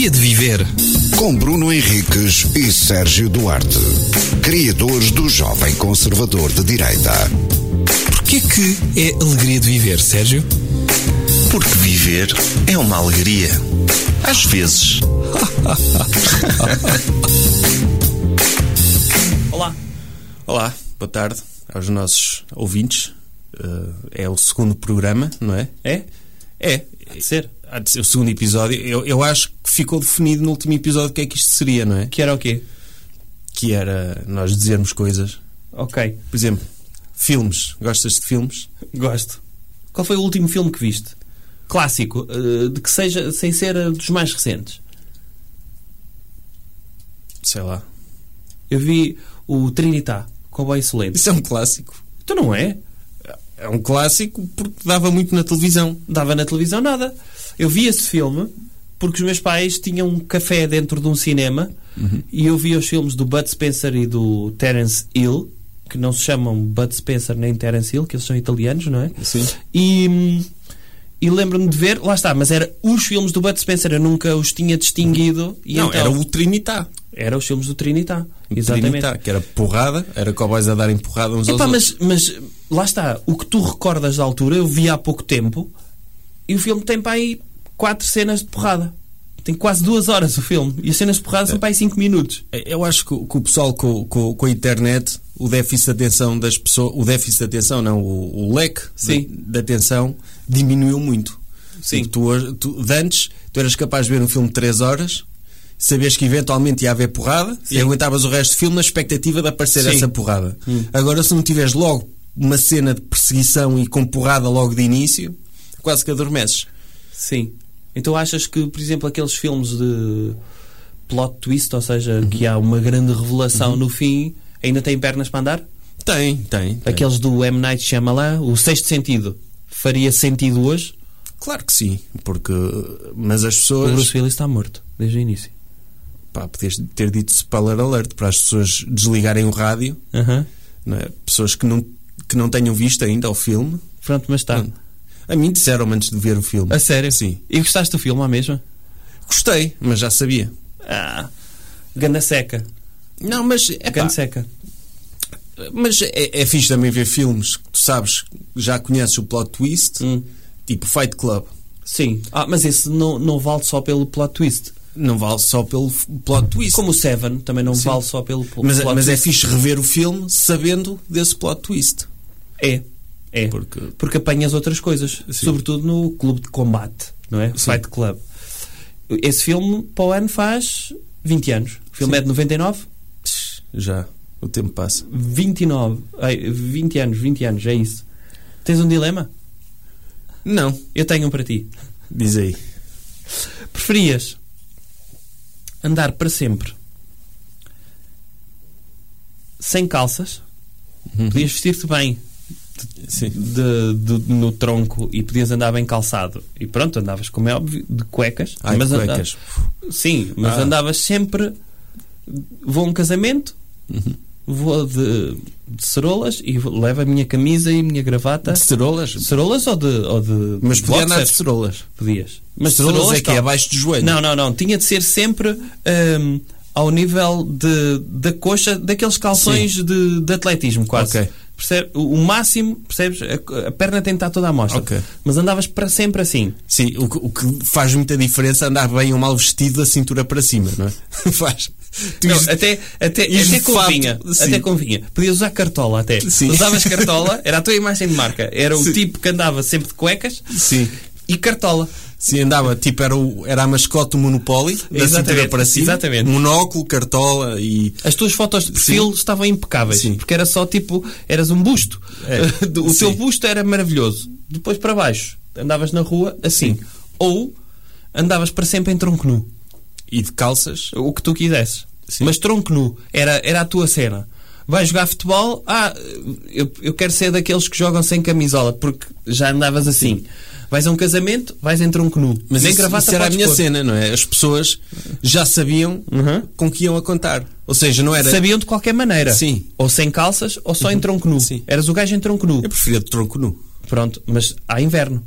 Alegria de Viver. Com Bruno Henriques e Sérgio Duarte, criadores do Jovem Conservador de Direita. Porquê que é alegria de viver, Sérgio? Porque viver é uma alegria. Às vezes. Olá. Olá, boa tarde aos nossos ouvintes. Uh, é o segundo programa, não é? É? É. Há de ser. O segundo episódio. Eu, eu acho que ficou definido no último episódio o que é que isto seria, não é? Que era o quê? Que era nós dizermos coisas. Ok. Por exemplo, filmes. Gostas de filmes? Gosto. Qual foi o último filme que viste? Clássico, uh, de que seja, sem ser uh, dos mais recentes. Sei lá. Eu vi o Trinitá, Cowboy Excelente. Isso é um clássico. Então não é? É um clássico porque dava muito na televisão. Dava na televisão nada. Eu vi esse filme porque os meus pais tinham um café dentro de um cinema Uhum. e eu via os filmes do Bud Spencer e do Terence Hill, que não se chamam Bud Spencer nem Terence Hill, que eles são italianos, não é? Sim. E, e lembro-me de ver, lá está, mas era os filmes do Bud Spencer, eu nunca os tinha distinguido. E não, então, era o Trinitá. era os filmes do Trinitá. Exatamente. Trinitá, que era porrada, era cowboys a darem porrada uns aos Epá, outros. mas, mas lá está, o que tu recordas da altura, eu vi há pouco tempo e o filme tem para aí quatro cenas de porrada. Tem quase duas horas o filme e as cenas de porrada são para aí cinco minutos. Eu acho que, o- que o pessoal com, com, com a internet, o déficit de atenção das pessoas, o déficit de atenção, não, o, o leque Sim. de, de atenção diminuiu muito. Sim. Porque Tu, tu, de antes, tu eras capaz de ver um filme de 3 horas, sabias que eventualmente ia haver porrada Sim. e aguentavas o resto do filme na expectativa de aparecer Sim. Hum. essa porrada. Agora, se não tiveres logo uma cena de perseguição e com porrada logo de início, quase que adormeces. Sim. Então achas que, por exemplo, aqueles filmes de plot twist, ou seja, que há uma grande revelação no fim, ainda têm pernas para andar? Tem, tem. tem. Aqueles do M. Night Shyamalan, o sexto sentido, faria sentido hoje? Claro que sim, porque. Mas as O pessoas. Bruce Willis está morto, desde o início. Pá, podias ter dito spoiler alert para as pessoas desligarem o rádio, não é? pessoas que não, que não tenham visto ainda o filme. Pronto, mas está. A mim disseram antes de ver o filme. A sério? Sim. E gostaste do filme à mesma? Gostei, mas já sabia. Ah, ganda seca. Não, mas é Ganda seca. mas é, é fixe também ver filmes que tu sabes, já conheces o plot twist, Hum. tipo Fight Club. Sim. Ah, mas esse não, não vale só pelo plot twist. Não vale só pelo plot twist. Como o Seven também não Sim. vale só pelo mas, plot mas é twist. fixe rever o filme sabendo desse plot twist. É. É. Porque- Porque apanhas outras coisas. Sim. Sobretudo no clube de combate, não é? Sim. Fight Club. Esse filme, para o ano, faz 20 anos. O filme Sim. é de 99? Já, o tempo passa. 29. Ai, 20 anos, 20 anos, é isso. Tens um dilema? Não, Eu tenho um para ti. diz aí. Preferias andar para sempre sem calças? Podias vestir-te bem. De- de- no tronco e podias andar bem calçado. E pronto, andavas, como é óbvio, de cuecas. Ai, mas cuecas. Sim, mas Ah. andavas sempre. Vou a um casamento, Uhum. vou de, de cerolas e vou- levo a minha camisa e a minha gravata. De cerolas? Cerolas ou de. Ou de Mas podia andar de cerolas. Podias. Mas cerolas é que é abaixo do joelho. Não, não, não. Tinha de ser sempre hum, ao nível de, da coxa daqueles calções de, de atletismo, quase. Ok. Percebe? O, máximo, percebes? A, a perna tem de estar toda à mostra. Ok. Mas andavas para sempre assim. Sim, o que, o que faz muita diferença é andar bem ou mal vestido da cintura para cima, não é? faz. Não, ires- até, até, ires até fato, convinha. sim. Até convinha. Podias usar cartola até. Sim. Usavas cartola, era a tua imagem de marca. Era o Sim. tipo que andava sempre de cuecas Sim. e cartola. Sim, andava, tipo, era, o, era a mascote do Monopoly, da cintura para cima. exatamente. Monóculo, cartola e. As tuas fotos de perfil estavam impecáveis. Sim. Porque era só tipo, eras um busto. É, o teu sim. busto era maravilhoso. Depois para baixo, andavas na rua assim. Ou andavas para sempre em tronco nu. E de calças. O que tu quisesses. Sim. Mas tronco nu era, era a tua cena. Vais jogar futebol, ah, eu, eu quero ser daqueles que jogam sem camisola, porque já andavas assim. Vais a um casamento, vais em tronco nu. Mas Nem isso, gravata isso era a minha pôr. cena, não é? As pessoas já sabiam Uhum. com que iam a contar. Ou seja, não era. Sabiam de qualquer maneira. Sim. Ou sem calças, ou só em tronco nu. Sim. Eras o gajo em tronco nu. Eu preferia de tronco nu. Pronto, mas há inverno.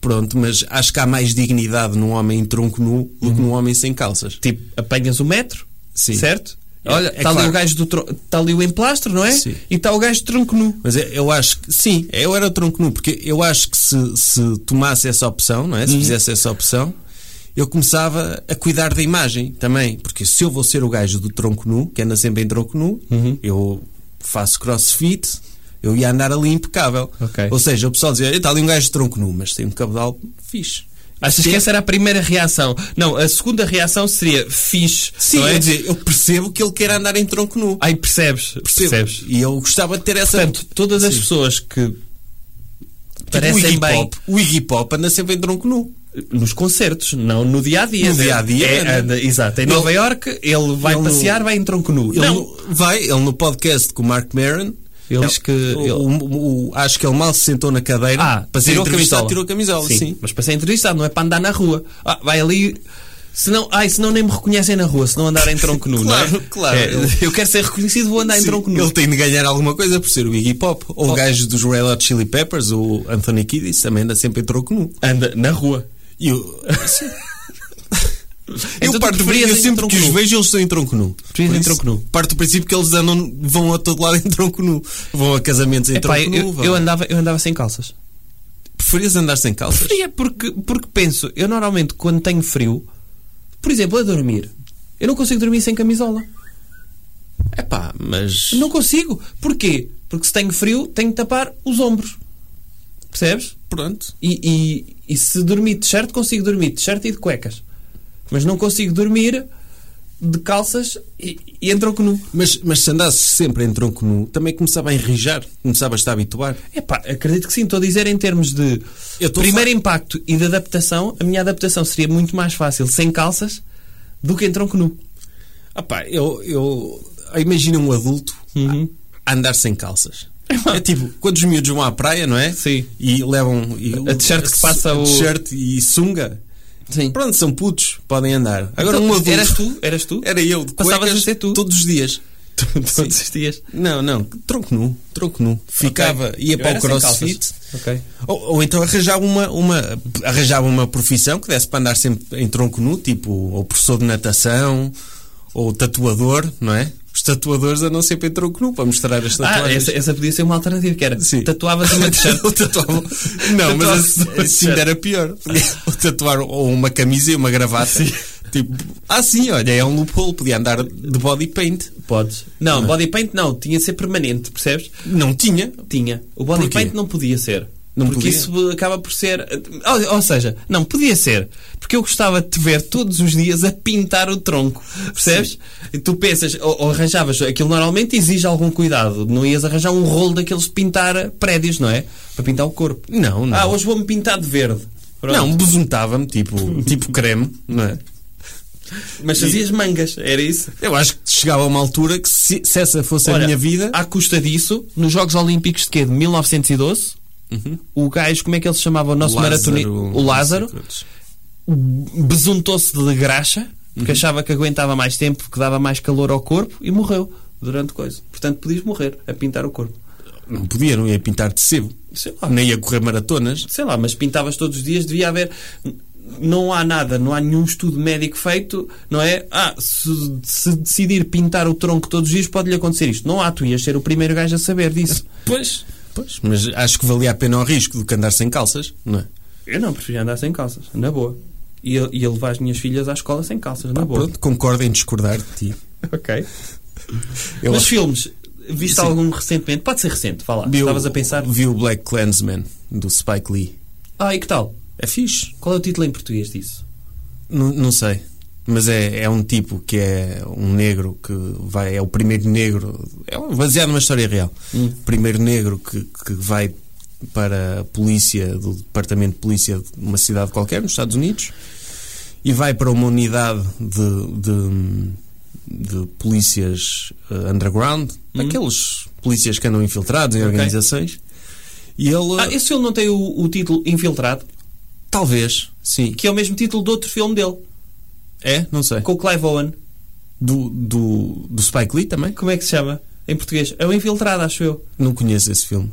Pronto, mas acho que há mais dignidade num homem em tronco nu do que num homem sem calças. Tipo, apanhas o metro, Sim. certo? É- Olha, é está ali claro. o gajo do está ali o emplastro, não é? Sim. E está o gajo de tronco nu. Mas eu- acho que, sim, eu era tronco nu, porque eu acho que se, se tomasse essa opção, não é? Se fizesse essa opção, eu começava a cuidar da imagem também. Porque se eu vou ser o gajo do tronco nu, que anda sempre em tronco nu, eu faço crossfit, eu ia andar ali impecável. Ok. Ou seja, o pessoal dizia, está ali um gajo de tronco nu, mas tem um cabedal fixe. Achas que essa era a primeira reação? Não, a segunda reação seria fixe. Sim, não é? quer dizer, eu percebo que ele quer andar em tronco nu. Aí percebes, Percebo. percebes. E eu gostava de ter essa. Portanto, todas as Sim. pessoas que Tipo, o parecem Iggy bem Pop, o Iggy Pop anda sempre em tronco nu. nos concertos, não no dia a dia. No dia-a-dia, É, né? anda- exato. Em Ele- Nova York, ele vai ele no- passear, vai em tronco nu. Ele não, no- vai, ele no podcast com o Mark Maron. Ele diz que- o- ele- o- o- acho que ele mal se sentou na cadeira Ah, para ser tirou a entrevistado, camisola. tirou a camisola. Sim. Mas para ser entrevistado, não é para andar na rua. Ah, vai ali. Senão, ai, senão nem me reconhecem na rua, se não andar em tronco nu, Claro, não é? claro. É, eu quero ser reconhecido, vou andar em Sim, tronco nu. Ele tem de ganhar alguma coisa por ser o Iggy Pop. Ou Oh. o gajo dos Red Hot Chili Peppers, o Anthony Kiddis, também anda sempre em tronco nu. Anda na rua. E eu, Então parto do princípio, em sempre que os nu? vejo, eles estão em tronco nu. Preferias em tronco nu? Parto do princípio que eles andam, vão a todo lado em tronco nu. Vão a casamentos em Epá, tronco nu. eu, vão. eu andava, eu andava sem calças. Preferias andar sem calças? Preferia porque, porque penso, eu normalmente quando tenho frio, por exemplo, a dormir, eu não consigo dormir sem camisola. Epá, mas. Não consigo. Porquê? Porque se tenho frio, tenho que tapar os ombros. Percebes? Pronto. E, e, e se dormir de shirt, consigo dormir de shirt e de cuecas. Mas não consigo dormir de calças e, e em tronco nu. Mas, mas se andasses sempre em tronco nu, também começava a enrijar, começava a estar a habituar. Epá, acredito que sim. Estou a dizer em termos de primeiro falar- impacto e de adaptação, a minha adaptação seria muito mais fácil sem calças do que em tronco nu. Ah pá, eu, eu imagino um adulto Uhum. a andar sem calças. É tipo, quando os miúdos vão à praia, não é? Sim. E levam e, A t-shirt que passa o- t-shirt e sunga. Sim. Pronto, são putos, podem andar. Agora Então, um adulto. Eras tu? Eras tu? Era eu, Passavas a ser tu? todos os dias. Todos os dias. Não, não, tronco nu, tronco nu. Ficava, ia Eu para o crossfit. Ok. Ou, ou então arranjava uma, uma, arranjava uma profissão que desse para andar sempre em tronco nu, tipo ou professor de natação, ou tatuador, não é? Tatuadores andam sempre em tronco nu para mostrar as Ah, tatuagens. essa, essa podia ser uma alternativa, que era Sim. tatuavas uma t-shirt. Tatuava- Não, mas assim, era pior. Tatuar ou uma camisa e uma gravata. Tipo, ah, sim, olha, é um loophole, podia andar de body paint. Podes. Não, body paint não, tinha de ser permanente, percebes? Não tinha. Tinha. O body Porquê? paint não podia ser. Não porque podia? isso acaba por ser. Ou, ou seja, não, podia ser. Porque eu gostava de te ver todos os dias a pintar o tronco. Percebes? E tu pensas, ou, ou arranjavas. Aquilo normalmente exige algum cuidado. Não ias arranjar um rolo daqueles de pintar prédios, não é? Para pintar o corpo. Não, não. Ah, hoje vou-me pintar de verde. Pronto. Não, besuntava-me, tipo, tipo creme, não é? Mas fazias mangas, era isso? Eu acho que chegava a uma altura que se, se essa fosse a Olha, minha vida. À custa disso, nos Jogos Olímpicos de quê? De 1912, o gajo, como é que ele se chamava? O nosso maratonista? O Lázaro. besuntou-se de graxa porque achava que aguentava mais tempo, que dava mais calor ao corpo e morreu durante coisa. Portanto, podias morrer a pintar o corpo. Não podia, não ia pintar de sebo. Sei lá. Nem ia correr maratonas. Sei lá, mas pintavas todos os dias, devia haver. Não há nada, não há nenhum estudo médico feito, não é? Ah, se, se decidir pintar o tronco todos os dias, pode-lhe acontecer isto. Não há, tu ias ser o primeiro gajo a saber disso. Pois. Pois, mas acho que valia a pena o risco do que andar sem calças, não é? Eu não, preferia andar sem calças, na boa. E ia, ia levar as minhas filhas à escola sem calças, na boa. Pronto, concordo em discordar de ti. Ok. Eu Mas acho- filmes, viste Sim. algum recentemente? Pode ser recente, vá lá. vi o- Estavas a pensar. Vi o Black Clansman, do Spike Lee. Ah, e que tal? É fixe. Qual é o título em português disso? Não, não sei. Mas é, é um tipo que é um negro que vai. É o primeiro negro. É baseado numa história real. Hum. Primeiro negro que, que vai para a polícia, do departamento de polícia de uma cidade qualquer, nos Estados Unidos, e vai para uma unidade de, de, de polícias eh, underground, aqueles polícias que andam infiltrados em Hum. Ok. organizações. E ele. Ah, esse filme não tem o, o título Infiltrado, Talvez, sim. que é o mesmo título de outro filme dele, É? Não sei. com o Clive Owen. Do, do, do Spike Lee também? Como é que se chama? Em português? É o Infiltrado, acho eu. Não conheço esse filme.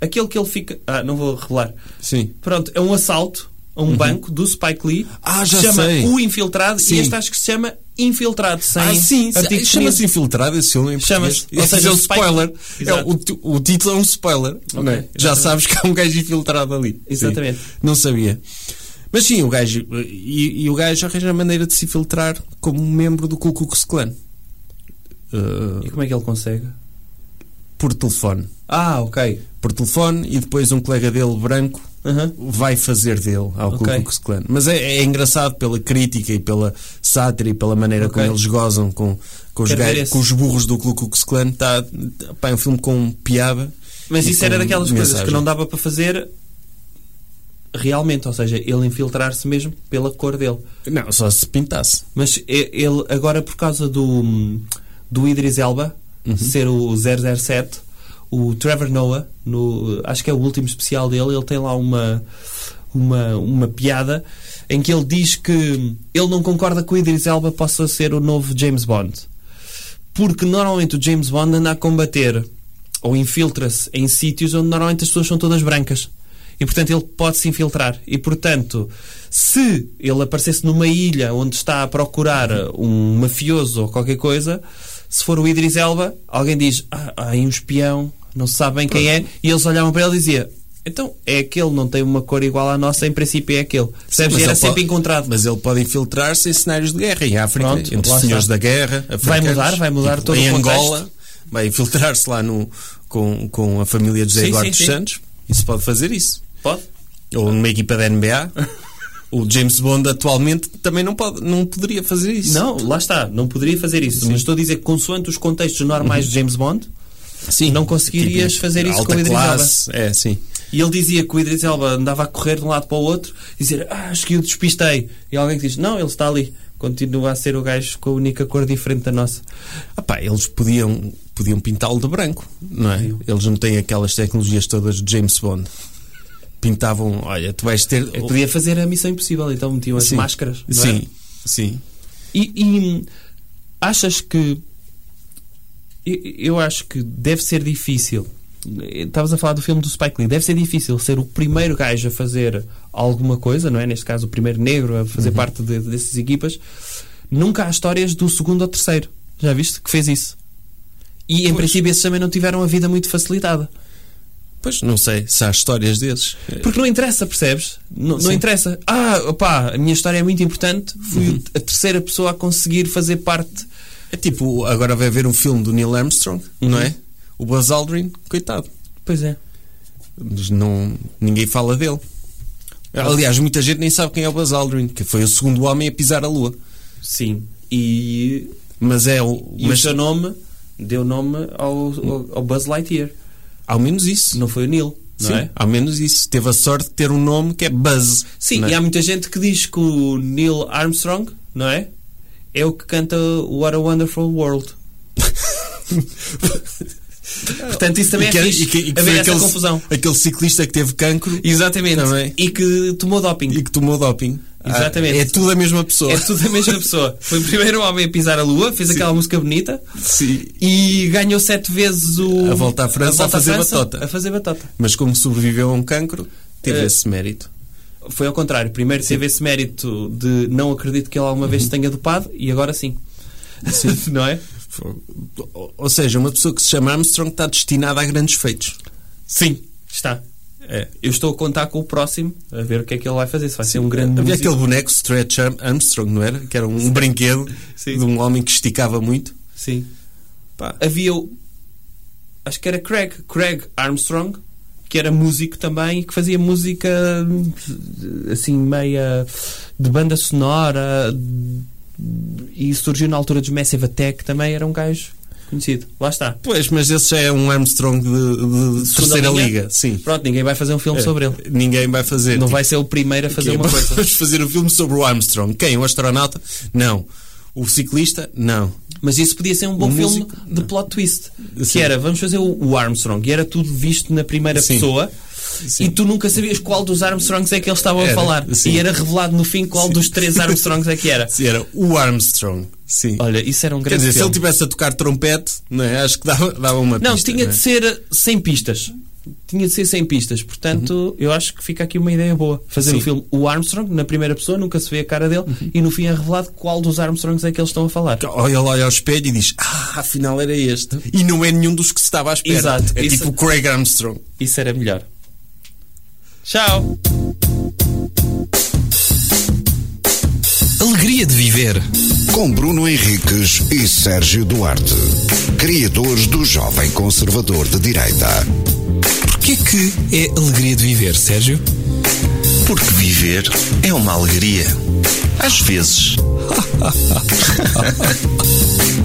aquele que ele fica. Ah, não vou revelar. Sim. Pronto, é um assalto a um banco do Spike Lee. Ah, já se chama sei. O Infiltrado Sim. e este acho que se chama Infiltrado. Sem Ah, sim, chama-se infiltrado esse filme em Chama-se. português. Ou seja, é um Spike- spoiler. É, o, o título é um spoiler. não é? Já sabes que há um gajo infiltrado ali. Exatamente. Sim. Não sabia. Mas sim, o gajo. E, e o gajo arranja a maneira de se infiltrar como membro do Ku Klux Klan. Uh, E como é que ele consegue? por telefone. Ah, ok. Por telefone e depois um colega dele branco vai fazer dele ao Ku Ok. Klux Klan. Mas é, é engraçado pela crítica e pela sátira e pela maneira Ok. como eles gozam com, com, os, gajos- com os burros do Ku Klux Klan. Tá, pá, é um filme com piada. Mas isso era daquelas coisas mensagem. que não dava para fazer realmente, ou seja, ele infiltrar-se mesmo pela cor dele. Não, só se pintasse. Mas ele, agora por causa do, do Idris Elba Uhum. ser o 007, o Trevor Noah, no, acho que é o último especial dele, ele tem lá uma, uma, uma piada em que ele diz que ele não concorda que o Idris Elba possa ser o novo James Bond. Porque normalmente o James Bond anda a combater ou infiltra-se em sítios onde normalmente as pessoas são todas brancas. E portanto ele pode se infiltrar. E portanto, se ele aparecesse numa ilha onde está a procurar um mafioso ou qualquer coisa, se for o Idris Elba, alguém diz: Ah, há aí um espião, não se sabe bem quem é. E eles olhavam para ele e diziam: Então é aquele, não tem uma cor igual à nossa, em princípio é aquele. Percebes? E era sempre pode- encontrado. Mas ele pode infiltrar-se em cenários de guerra em África, Pronto, entre senhores está. da guerra. Vai mudar, vai mudar tipo, todo em o contexto. Angola, vai infiltrar-se lá no, com, com a família de José Sim, Eduardo sim, dos sim. Santos. Isso pode fazer isso. Pode? Ou numa equipa da NBA. o James Bond atualmente também não, pode, não poderia fazer isso. Não, lá está, não poderia fazer isso. Mas estou a dizer que, consoante os contextos normais de James Bond, Sim. não conseguirias Tipo, fazer isso com o Idris Elba. É, sim. E ele dizia que o Idris Elba andava a correr de um lado para o outro e dizer, ah, acho que eu despistei. E alguém diz, não, ele está ali. Continua a ser o gajo com a única cor diferente da nossa. Ah pá, eles podiam, podiam pintá-lo de branco, não é? Eles não têm aquelas tecnologias todas de James Bond. Pintavam, olha, tu vais ter. Eu podia fazer a missão impossível, então metiam as Sim. máscaras. é? Sim, sim. E, e, achas que. Eu, acho que deve ser difícil. Estavas a falar do filme do Spike Lee. Deve ser difícil ser o primeiro gajo a fazer alguma coisa, não é? Neste caso, o primeiro negro a fazer parte de, dessas equipas. Nunca há histórias do segundo ou terceiro. Já viste? Que fez isso. E em princípio esses também não tiveram a vida muito facilitada. Pois, não sei se há histórias desses. Porque não interessa, percebes? Não, não interessa. Ah, opá, a minha história é muito importante. Fui a terceira pessoa a conseguir fazer parte É tipo, agora vai haver um filme do Neil Armstrong, não é? O Buzz Aldrin, coitado. Pois é. Mas não, ninguém fala dele. Aliás, muita gente nem sabe quem é o Buzz Aldrin, que foi o segundo homem a pisar a Lua. Sim. E, Mas é o. e o mas seu nome deu nome ao, ao Buzz Lightyear. Ao menos isso. Não foi o Neil, não Sim, é? ao menos isso. Teve a sorte de ter um nome que é Buzz. Sim, é? e há muita gente que diz que o Neil Armstrong, não é? É o que canta What a Wonderful World. Portanto, isso também E que- é e fixe. que- e que haver aquele, confusão. aquele ciclista que teve cancro Exatamente. Também. E que tomou doping. e que tomou doping. Exatamente. Ah, é tudo a mesma pessoa. É tudo a mesma pessoa. Foi o primeiro homem a pisar a lua, fez aquela música bonita Sim. e ganhou sete vezes o. A volta à França a fazer França batota. A fazer batota. Mas como sobreviveu a um cancro, teve Eh, esse mérito. Foi ao contrário. Primeiro teve esse mérito de não acredito que ele alguma vez se tenha dopado e agora sim. não é? Ou- Ou seja, uma pessoa que se chama Armstrong está destinada a grandes feitos. Sim, está. É. Eu estou a contar com o próximo a ver o que é que ele vai fazer. Se vai ser um grande Havia aquele boneco Stretch Arm- Armstrong, não era? Que era um brinquedo Sim. de um homem que esticava muito. Sim. Pá. Havia o. Acho que era Craig. Craig Armstrong, que era músico também e que fazia música assim, meia de banda sonora e surgiu na altura dos Massive Attack. Também era um gajo conhecido. Lá está. Pois, mas esse já é um Armstrong de, de terceira linha? liga. Sim. Pronto, ninguém vai fazer um filme É. sobre ele. Ninguém vai fazer. Não Tipo, vai ser o primeiro a fazer uma coisa. Vamos fazer um filme sobre o Armstrong. Quem? O astronauta? Não. O ciclista? Não. Mas isso podia ser um bom O filme músico? de plot twist. Sim. Que era, vamos fazer o, o Armstrong. E era tudo visto na primeira Sim. pessoa. Sim. E tu nunca sabias qual dos Armstrongs é que eles estavam a Era, falar. sim. E era revelado no fim qual dos três Armstrongs é que era. Se era o Armstrong. Sim. Olha, isso era um Quer grande dizer, se filme. ele tivesse a tocar trompete, não é? acho que dava, dava uma Não, pista. tinha não é? de ser sem pistas. tinha de ser sem pistas. Portanto, eu acho que fica aqui uma ideia boa. Fazer Sim. o filme O Armstrong, na primeira pessoa, nunca se vê a cara dele, e no fim é revelado qual dos Armstrongs é que eles estão a falar. Olha, olha ao espelho e diz: Ah, afinal era este. E não é nenhum dos que se estava à espera. Exato. É Isso- tipo o Craig Armstrong. Isso era melhor. Tchau! Alegria de viver. Com Bruno Henriques e Sérgio Duarte, criadores do Jovem Conservador de Direita. Porquê que é alegria de viver, Sérgio? Porque viver é uma alegria. Às vezes.